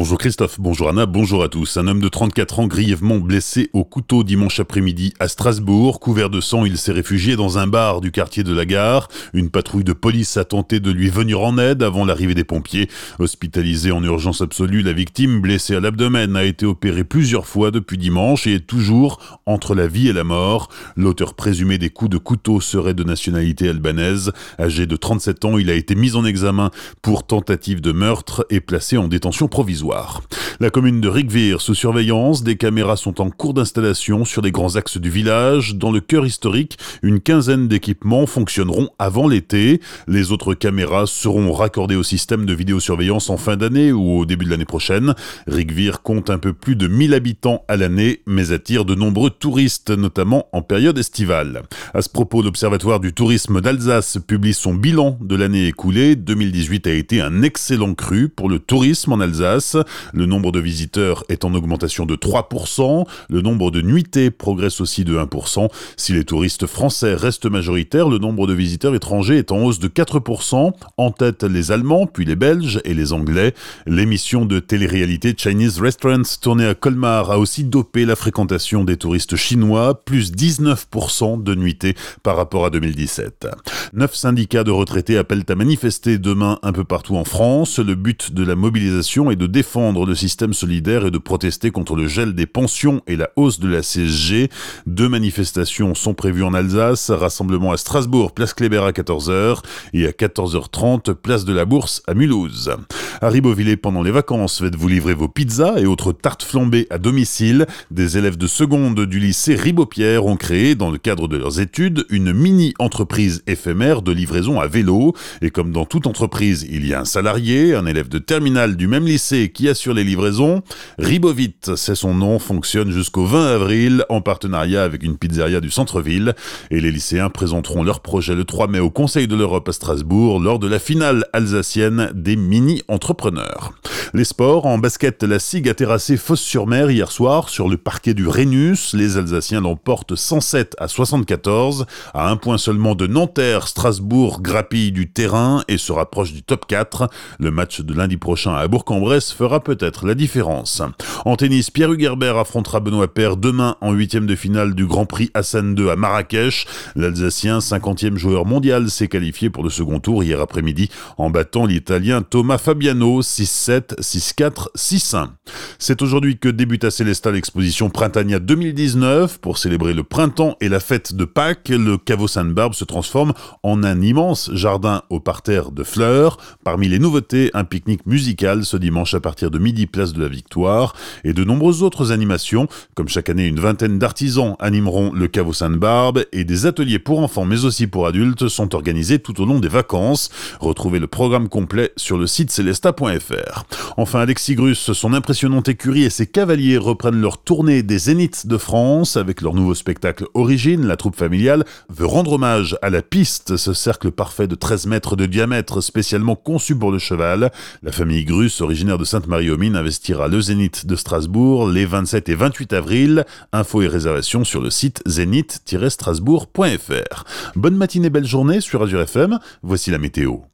Bonjour Christophe, bonjour Anna, bonjour à tous. Un homme de 34 ans grièvement blessé au couteau dimanche après-midi à Strasbourg. Couvert de sang, il s'est réfugié dans un bar du quartier de la gare. Une patrouille de police a tenté de lui venir en aide avant l'arrivée des pompiers. Hospitalisé en urgence absolue, la victime, blessée à l'abdomen, a été opérée plusieurs fois depuis dimanche et est toujours entre la vie et la mort. L'auteur présumé des coups de couteau serait de nationalité albanaise. Âgé de 37 ans, il a été mis en examen pour tentative de meurtre et placé en détention provisoire. La commune de Rigvir sous surveillance, des caméras sont en cours d'installation sur les grands axes du village. Dans le cœur historique, une quinzaine d'équipements fonctionneront avant l'été. Les autres caméras seront raccordées au système de vidéosurveillance en fin d'année ou au début de l'année prochaine. Rigvir compte un peu plus de 1000 habitants à l'année, mais attire de nombreux touristes, notamment en période estivale. À ce propos, l'Observatoire du tourisme d'Alsace publie son bilan de l'année écoulée. 2018 a été un excellent cru pour le tourisme en Alsace. Le nombre de visiteurs est en augmentation de 3%. Le nombre de nuitées progresse aussi de 1%. Si les touristes français restent majoritaires, le nombre de visiteurs étrangers est en hausse de 4%. En tête, les Allemands, puis les Belges et les Anglais. L'émission de télé-réalité Chinese Restaurants tournée à Colmar a aussi dopé la fréquentation des touristes chinois, plus 19% de nuitées par rapport à 2017. Neuf syndicats de retraités appellent à manifester demain un peu partout en France. Le but de la mobilisation est de défendre le système solidaire et de protester contre le gel des pensions et la hausse de la CSG. Deux manifestations sont prévues en Alsace, rassemblement à Strasbourg, place Kléber à 14h et à 14h30, place de la Bourse à Mulhouse. À Ribeauvillé, pendant les vacances, faites-vous livrer vos pizzas et autres tartes flambées à domicile. Des élèves de seconde du lycée Ribeaupierre ont créé, dans le cadre de leurs études, une mini-entreprise éphémère de livraison à vélo. Et comme dans toute entreprise, il y a un salarié, un élève de terminale du même lycée qui assure les livraisons. Ribovit, c'est son nom, fonctionne jusqu'au 20 avril en partenariat avec une pizzeria du centre-ville. Et les lycéens présenteront leur projet le 3 mai au Conseil de l'Europe à Strasbourg lors de la finale alsacienne des mini-entrepreneurs. Les sports, en basket, la SIG a terrassé Fosse-sur-Mer hier soir sur le parquet du Rhenus. Les Alsaciens l'emportent 107 à 74, à un point seulement de Nanterre. Strasbourg grappille du terrain et se rapproche du top 4. Le match de lundi prochain à Bourg-en-Bresse fera peut-être la différence. En tennis, Pierre Hugerbert affrontera Benoît Paire demain en huitième de finale du Grand Prix Hassan II à Marrakech. L'Alsacien, 50e joueur mondial, s'est qualifié pour le second tour hier après-midi en battant l'Italien Thomas Fabiano 6-7, 6-4, 6-1. C'est aujourd'hui que débute à Célestat l'exposition Printania 2019. Pour célébrer le printemps et la fête de Pâques, le caveau Sainte-Barbe se transforme en un immense jardin au parterre de fleurs. Parmi les nouveautés, un pique-nique musical ce dimanche à partir de midi place de la Victoire et de nombreuses autres animations. Comme chaque année, une vingtaine d'artisans animeront le caveau Sainte-Barbe et des ateliers pour enfants mais aussi pour adultes sont organisés tout au long des vacances. Retrouvez le programme complet sur le site celesta.fr. Enfin, Alexis Grus, son impressionnante écurie et ses cavaliers reprennent leur tournée des Zéniths de France avec leur nouveau spectacle Origine. La troupe familiale veut rendre hommage à la piste, ce cercle parfait de 13 mètres de diamètre spécialement conçu pour le cheval. La famille Grus, originaire de Sainte-Marie-aux-Mines, investira le Zénith de Strasbourg les 27 et 28 avril. Infos et réservations sur le site zénith-strasbourg.fr. Bonne matinée, belle journée sur Azure FM. Voici la météo.